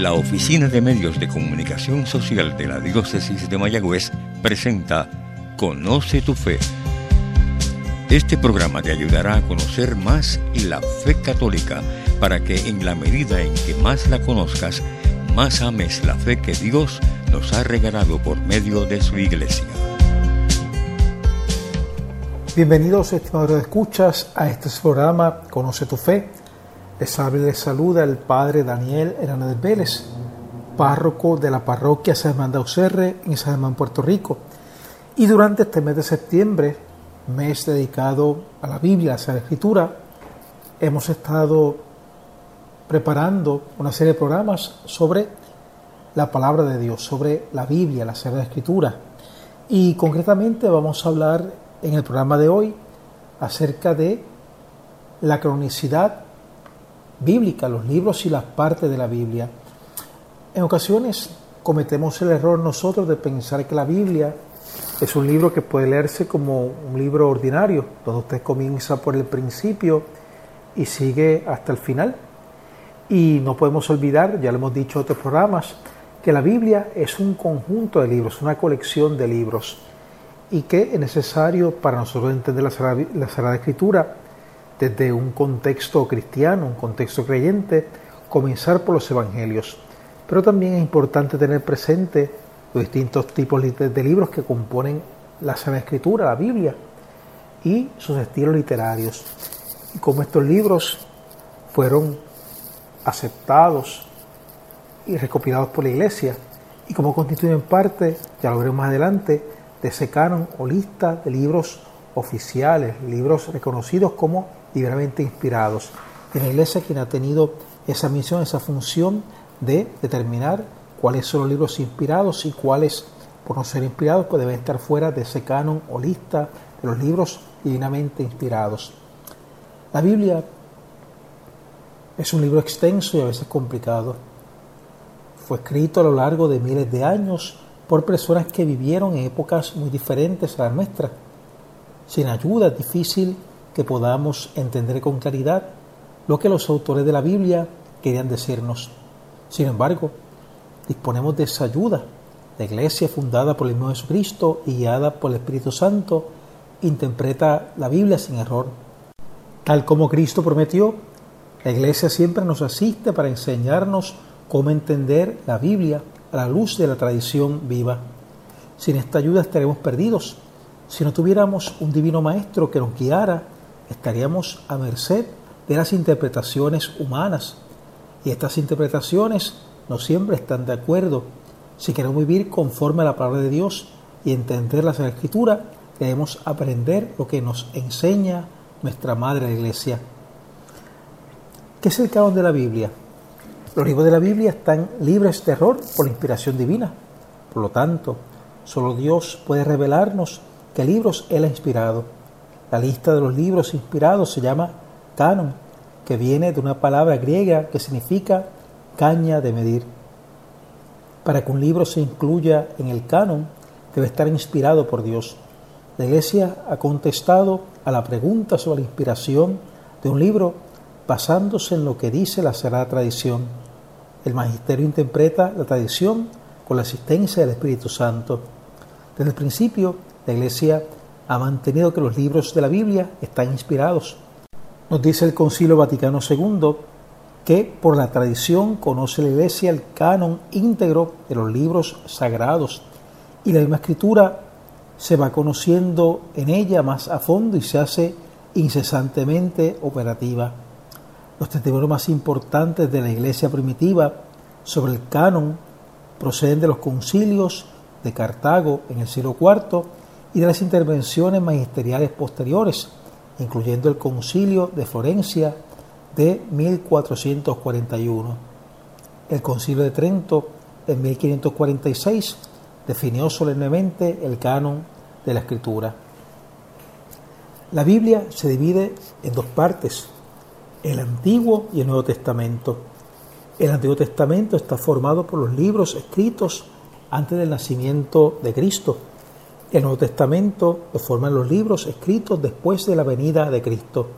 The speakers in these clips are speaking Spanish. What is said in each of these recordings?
La Oficina de Medios de Comunicación Social de la Diócesis de Mayagüez presenta Conoce tu Fe. Este programa te ayudará a conocer más la fe católica para que en la medida en que más la conozcas, más ames la fe que Dios nos ha regalado por medio de su iglesia. Bienvenidos, estimados escuchas, a este programa Conoce tu Fe. Les saluda el Padre Daniel Hernández Vélez, párroco de la parroquia San Germán de Auxerre en San Germán, Puerto Rico. Y durante este mes de septiembre, mes dedicado a la Biblia, a la Escritura, hemos estado preparando una serie de programas sobre la palabra de Dios, sobre la Biblia, la Sagrada Escritura. Y concretamente vamos a hablar en el programa de hoy acerca de la cronicidad bíblica, los libros y las partes de la Biblia. En ocasiones cometemos el error nosotros de pensar que la Biblia es un libro que puede leerse como un libro ordinario, donde usted comienza por el principio y sigue hasta el final. Y no podemos olvidar, ya lo hemos dicho en otros programas, que la Biblia es un conjunto de libros, una colección de libros y que es necesario para nosotros entender la Sagrada, Escritura desde un contexto cristiano, un contexto creyente, comenzar por los evangelios. Pero también es importante tener presente los distintos tipos de libros que componen la Sagrada Escritura, la Biblia, y sus estilos literarios. Y cómo estos libros fueron aceptados y recopilados por la Iglesia, y cómo constituyen parte, ya lo veremos más adelante, de ese canon o lista de libros oficiales, libros reconocidos como libremente inspirados. En la Iglesia quien ha tenido esa misión, esa función de determinar cuáles son los libros inspirados y cuáles, por no ser inspirados, pues deben estar fuera de ese canon o lista de los libros divinamente inspirados. La Biblia es un libro extenso y a veces complicado. Fue escrito a lo largo de miles de años por personas que vivieron en épocas muy diferentes a las nuestras. Sin ayuda difícil que podamos entender con claridad lo que los autores de la Biblia querían decirnos. Sin embargo, disponemos de esa ayuda. La iglesia fundada por el mismo Jesucristo y guiada por el Espíritu Santo interpreta la Biblia sin error. Tal como Cristo prometió, la iglesia siempre nos asiste para enseñarnos cómo entender la Biblia a la luz de la tradición viva. Sin esta ayuda estaremos perdidos. Si no tuviéramos un divino maestro que nos guiara, estaríamos a merced de las interpretaciones humanas. Y estas interpretaciones no siempre están de acuerdo. Si queremos vivir conforme a la palabra de Dios y entender la Escritura, debemos aprender lo que nos enseña nuestra Madre Iglesia. ¿Qué es el canon de la Biblia? Los libros de la Biblia están libres de error por la inspiración divina. Por lo tanto, solo Dios puede revelarnos qué libros Él ha inspirado. La lista de los libros inspirados se llama canon, que viene de una palabra griega que significa caña de medir. Para que un libro se incluya en el canon, debe estar inspirado por Dios. La Iglesia ha contestado a la pregunta sobre la inspiración de un libro basándose en lo que dice la Sagrada Tradición. El Magisterio interpreta la tradición con la asistencia del Espíritu Santo. Desde el principio, la Iglesia ha mantenido que los libros de la Biblia están inspirados. Nos dice el Concilio Vaticano II que por la tradición conoce la Iglesia el canon íntegro de los libros sagrados y la misma escritura se va conociendo en ella más a fondo y se hace incesantemente operativa. Los testimonios más importantes de la iglesia primitiva sobre el canon proceden de los concilios de Cartago en el siglo IV y de las intervenciones magisteriales posteriores, incluyendo el concilio de Florencia de 1441. El concilio de Trento en 1546 definió solemnemente el canon de la escritura. La Biblia se divide en dos partes, el Antiguo y el Nuevo Testamento. El Antiguo Testamento está formado por los libros escritos antes del nacimiento de Cristo. El Nuevo Testamento lo forman los libros escritos después de la venida de Cristo.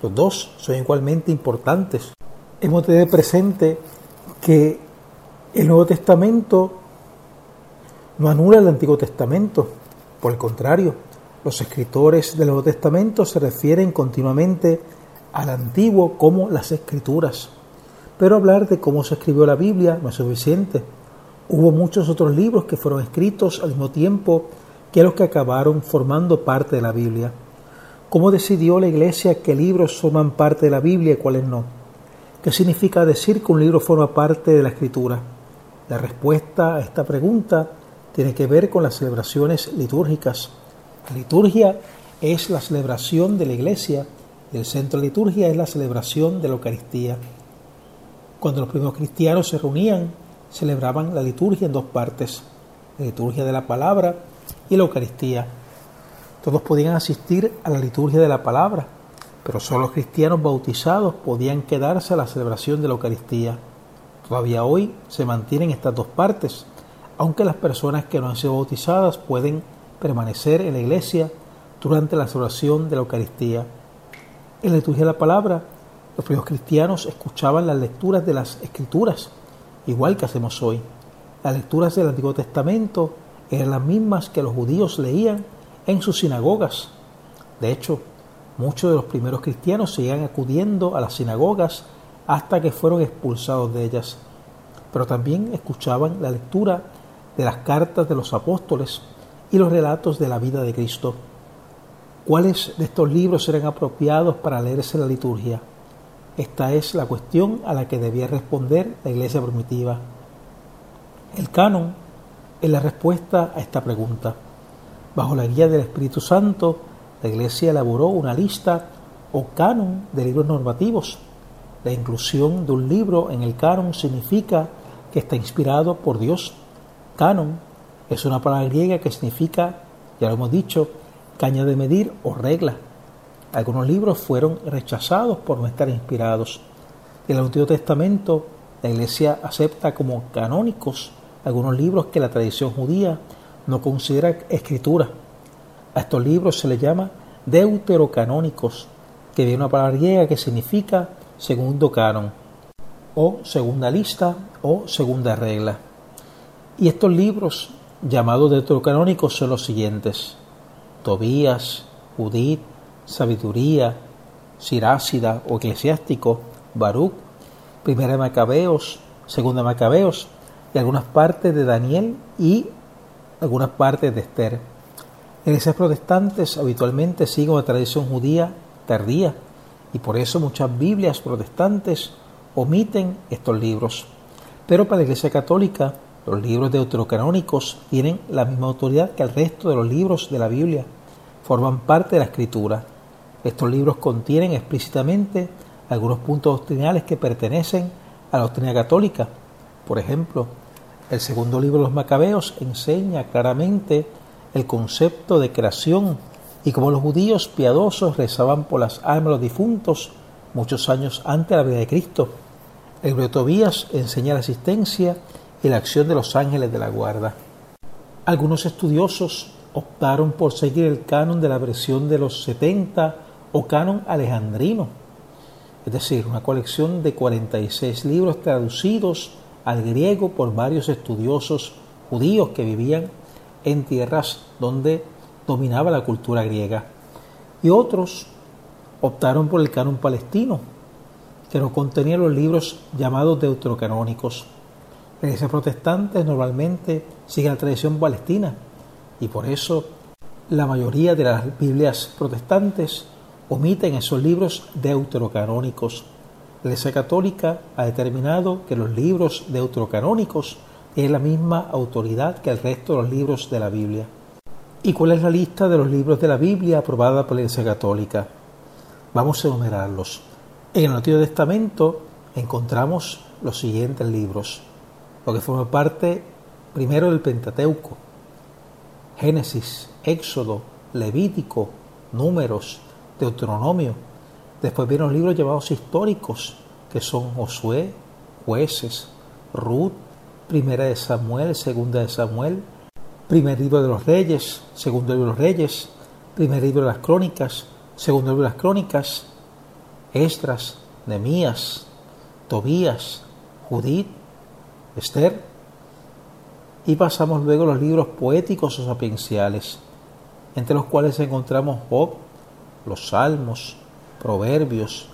Los dos son igualmente importantes. Hemos de tener presente que El Nuevo Testamento no anula el Antiguo Testamento, por el contrario, los escritores del Nuevo Testamento se refieren continuamente al Antiguo como las Escrituras. Pero hablar de cómo se escribió la Biblia no es suficiente. Hubo muchos otros libros que fueron escritos al mismo tiempo que los que acabaron formando parte de la Biblia. ¿Cómo decidió la Iglesia qué libros forman parte de la Biblia y cuáles no? ¿Qué significa decir que un libro forma parte de la Escritura? La respuesta a esta pregunta tiene que ver con las celebraciones litúrgicas. La liturgia es la celebración de la Iglesia y el centro de la liturgia es la celebración de la Eucaristía. Cuando los primeros cristianos se reunían celebraban la liturgia en dos partes, la liturgia de la palabra y la Eucaristía. Todos podían asistir a la liturgia de la palabra, pero solo los cristianos bautizados podían quedarse a la celebración de la Eucaristía. Todavía hoy se mantienen estas dos partes, aunque las personas que no han sido bautizadas pueden permanecer en la iglesia durante la celebración de la Eucaristía. En la liturgia de la palabra, los primeros cristianos escuchaban las lecturas de las Escrituras igual que hacemos hoy. Las lecturas del Antiguo Testamento eran las mismas que los judíos leían en sus sinagogas. De hecho, muchos de los primeros cristianos seguían acudiendo a las sinagogas hasta que fueron expulsados de ellas. Pero también escuchaban la lectura de las cartas de los apóstoles y los relatos de la vida de Cristo. ¿Cuáles de estos libros eran apropiados para leerse la liturgia? Esta es la cuestión a la que debía responder la iglesia primitiva. El canon es la respuesta a esta pregunta. Bajo la guía del Espíritu Santo, la iglesia elaboró una lista o canon de libros normativos. La inclusión de un libro en el canon significa que está inspirado por Dios. Canon es una palabra griega que significa, ya lo hemos dicho, caña de medir o regla. Algunos libros fueron rechazados por no estar inspirados. En el Antiguo Testamento, la Iglesia acepta como canónicos algunos libros que la tradición judía no considera escritura. A estos libros se les llama deuterocanónicos, que viene una palabra griega que significa segundo canon, o segunda lista, o segunda regla. Y estos libros llamados deuterocanónicos son los siguientes: Tobías, Judith, sabiduría, sirácida o eclesiástico, Baruch, primera Macabeos, segunda Macabeos, y algunas partes de Daniel y algunas partes de Esther. Iglesias protestantes habitualmente siguen la tradición judía tardía y por eso muchas Biblias protestantes omiten estos libros. Pero para la Iglesia Católica, los libros deuterocanónicos tienen la misma autoridad que el resto de los libros de la Biblia, forman parte de la Escritura estos libros contienen explícitamente algunos puntos doctrinales que pertenecen a la doctrina católica. Por ejemplo, el segundo libro de los Macabeos enseña claramente el concepto de creación y cómo los judíos piadosos rezaban por las almas de los difuntos muchos años antes de la vida de Cristo. El libro de Tobías enseña la existencia y la acción de los ángeles de la guarda. Algunos estudiosos optaron por seguir el canon de la versión de los 70 o canon alejandrino, es decir, una colección de 46 libros traducidos al griego por varios estudiosos judíos que vivían en tierras donde dominaba la cultura griega. Y otros optaron por el canon palestino, que no contenía los libros llamados deuterocanónicos. Las iglesias protestantes normalmente siguen la tradición palestina y por eso la mayoría de las Biblias protestantes omiten esos libros deuterocanónicos. La Iglesia Católica ha determinado que los libros deuterocanónicos tienen la misma autoridad que el resto de los libros de la Biblia. ¿Y cuál es la lista de los libros de la Biblia aprobada por la Iglesia Católica? Vamos a enumerarlos. En el Antiguo Testamento encontramos los siguientes libros, lo que forma parte primero del Pentateuco, Génesis, Éxodo, Levítico, Números, Deuteronomio. Después vienen libros llamados históricos, que son Josué, Jueces, Ruth, Primera de Samuel, Segunda de Samuel, Primer libro de los Reyes, Segundo libro de los Reyes, Primer libro de las Crónicas, Segundo libro de las Crónicas, Esdras, Nemías, Tobías, Judith, Esther, y pasamos luego a los libros poéticos o sapienciales, entre los cuales encontramos Job, los Salmos, Proverbios,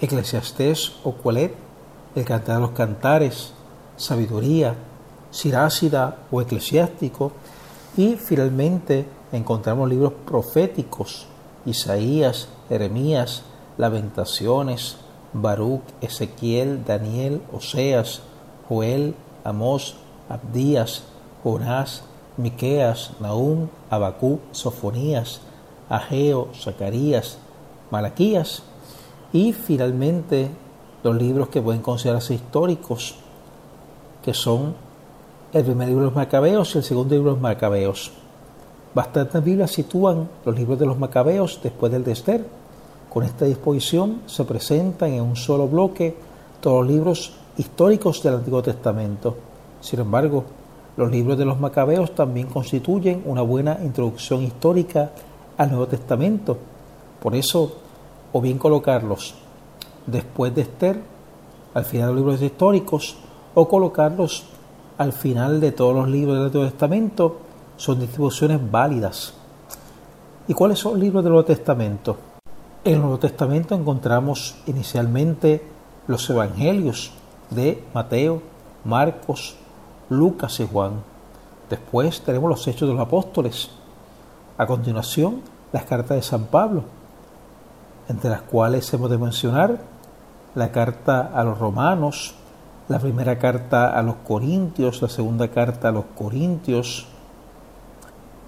Eclesiastés o Coelet, el Cantar de los Cantares, Sabiduría, Sirácida o Eclesiástico, y finalmente encontramos libros proféticos, Isaías, Jeremías, Lamentaciones, Baruch, Ezequiel, Daniel, Oseas, Joel, Amós, Abdías, Jonás, Miqueas, Nahum, Abacú, Sofonías, Ageo, Zacarías, Malaquías y finalmente los libros que pueden considerarse históricos, que son el primer libro de los Macabeos y el segundo libro de los Macabeos. Bastantes Biblias sitúan los libros de los Macabeos después del de. Con esta disposición se presentan en un solo bloque todos los libros históricos del Antiguo Testamento. Sin embargo, los libros de los Macabeos también constituyen una buena introducción histórica al Nuevo Testamento. Por eso, o bien colocarlos después de Esther, al final de los libros históricos, o colocarlos al final de todos los libros del Antiguo Testamento, son distribuciones válidas. ¿Y cuáles son los libros del Nuevo Testamento? En el Nuevo Testamento encontramos inicialmente los Evangelios de Mateo, Marcos, Lucas y Juan. Después tenemos los Hechos de los Apóstoles. A continuación, las cartas de San Pablo, entre las cuales hemos de mencionar la carta a los romanos, la primera carta a los corintios, la segunda carta a los corintios,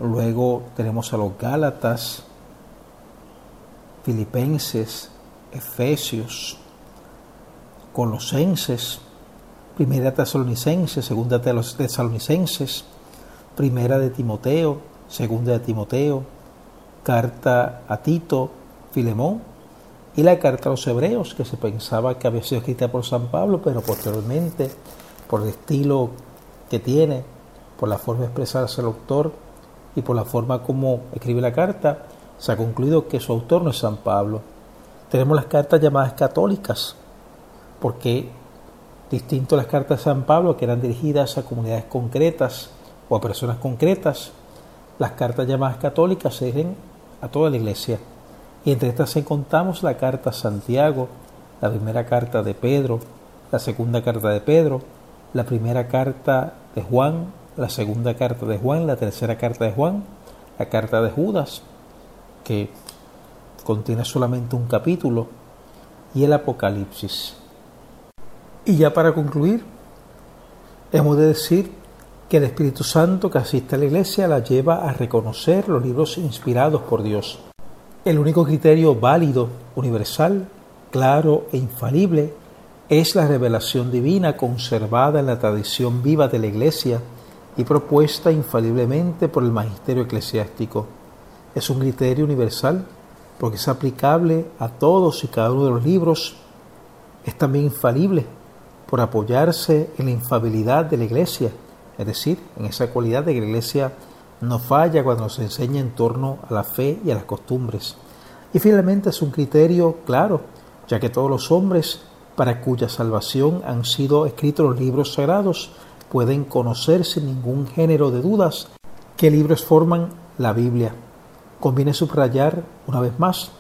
luego tenemos a los gálatas, filipenses, efesios, colosenses, primera tesalonicenses, segunda de los tesalonicenses, primera de Timoteo, segunda de Timoteo, carta a Tito, Filemón, y la carta a los hebreos, que se pensaba que había sido escrita por San Pablo, pero posteriormente, por el estilo que tiene, por la forma de expresarse el autor y por la forma como escribe la carta, se ha concluido que su autor no es San Pablo. Tenemos las cartas llamadas católicas, porque distinto a las cartas de San Pablo, que eran dirigidas a comunidades concretas o a personas concretas, las cartas llamadas católicas se dirigen a toda la iglesia. Y entre estas encontramos la carta a Santiago, la primera carta de Pedro, la segunda carta de Pedro, la primera carta de Juan, la segunda carta de Juan, la tercera carta de Juan, la carta de Judas, que contiene solamente un capítulo, y el Apocalipsis. Y ya para concluir, hemos de decir que el Espíritu Santo que asiste a la Iglesia la lleva a reconocer los libros inspirados por Dios. El único criterio válido, universal, claro e infalible es la revelación divina conservada en la tradición viva de la Iglesia y propuesta infaliblemente por el magisterio eclesiástico. Es un criterio universal porque es aplicable a todos y cada uno de los libros. Es también infalible por apoyarse en la infabilidad de la Iglesia, es decir, en esa cualidad de que la Iglesia no falla cuando nos enseña en torno a la fe y a las costumbres. Y finalmente es un criterio claro, ya que todos los hombres para cuya salvación han sido escritos los libros sagrados pueden conocer sin ningún género de dudas qué libros forman la Biblia. Conviene subrayar una vez más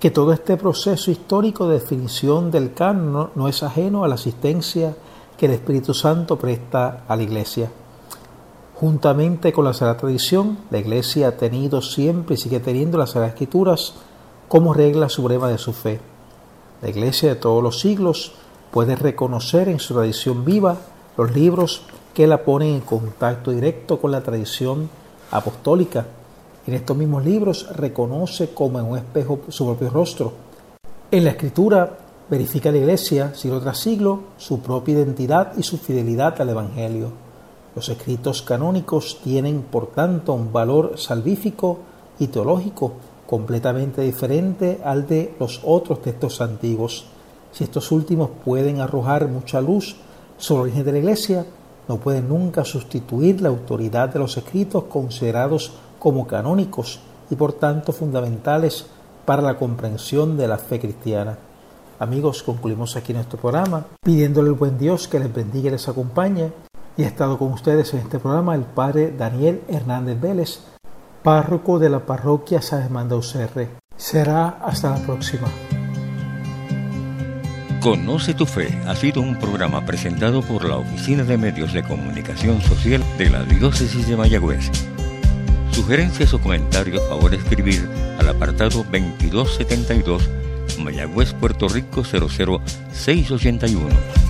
que todo este proceso histórico de definición del canon no, es ajeno a la asistencia que el Espíritu Santo presta a la Iglesia. Juntamente con la Sagrada Tradición, la Iglesia ha tenido siempre y sigue teniendo las Sagradas Escrituras como regla suprema de su fe. La Iglesia de todos los siglos puede reconocer en su tradición viva los libros que la ponen en contacto directo con la tradición apostólica en estos mismos libros reconoce como en un espejo su propio rostro. En la escritura verifica la Iglesia, siglo tras siglo, su propia identidad y su fidelidad al Evangelio. Los escritos canónicos tienen, por tanto, un valor salvífico y teológico completamente diferente al de los otros textos antiguos. Si estos últimos pueden arrojar mucha luz sobre el origen de la Iglesia, no pueden nunca sustituir la autoridad de los escritos considerados como canónicos y por tanto fundamentales para la comprensión de la fe cristiana. Amigos, concluimos aquí nuestro programa pidiéndole al buen Dios que les bendiga y les acompañe. Y ha estado con ustedes en este programa el Padre Daniel Hernández Vélez, párroco de la parroquia San Germán de. Será hasta la próxima. Conoce tu fe ha sido un programa presentado por la Oficina de Medios de Comunicación Social de la Diócesis de Mayagüez. Sugerencias o comentarios, favor escribir al apartado 2272 Mayagüez, Puerto Rico 00681